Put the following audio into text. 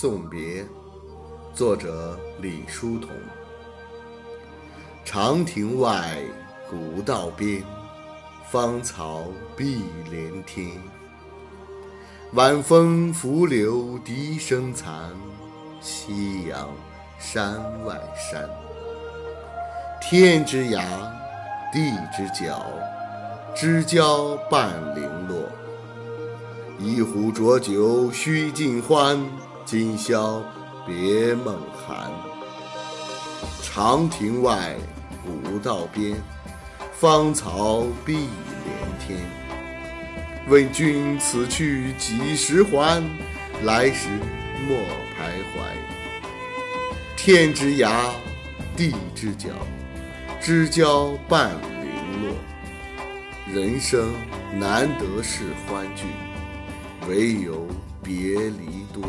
送别，作者李叔同。长亭外，古道边，芳草碧连天。晚风拂柳笛声残，夕阳山外山。天之涯，地之角，知交半零落。一壶浊酒须尽欢，今宵别梦寒。长亭外，古道边，芳草碧连天。问君此去几时还？来时莫徘徊。天之涯，地之角，知交半零落。人生难得是欢聚，唯有别离多。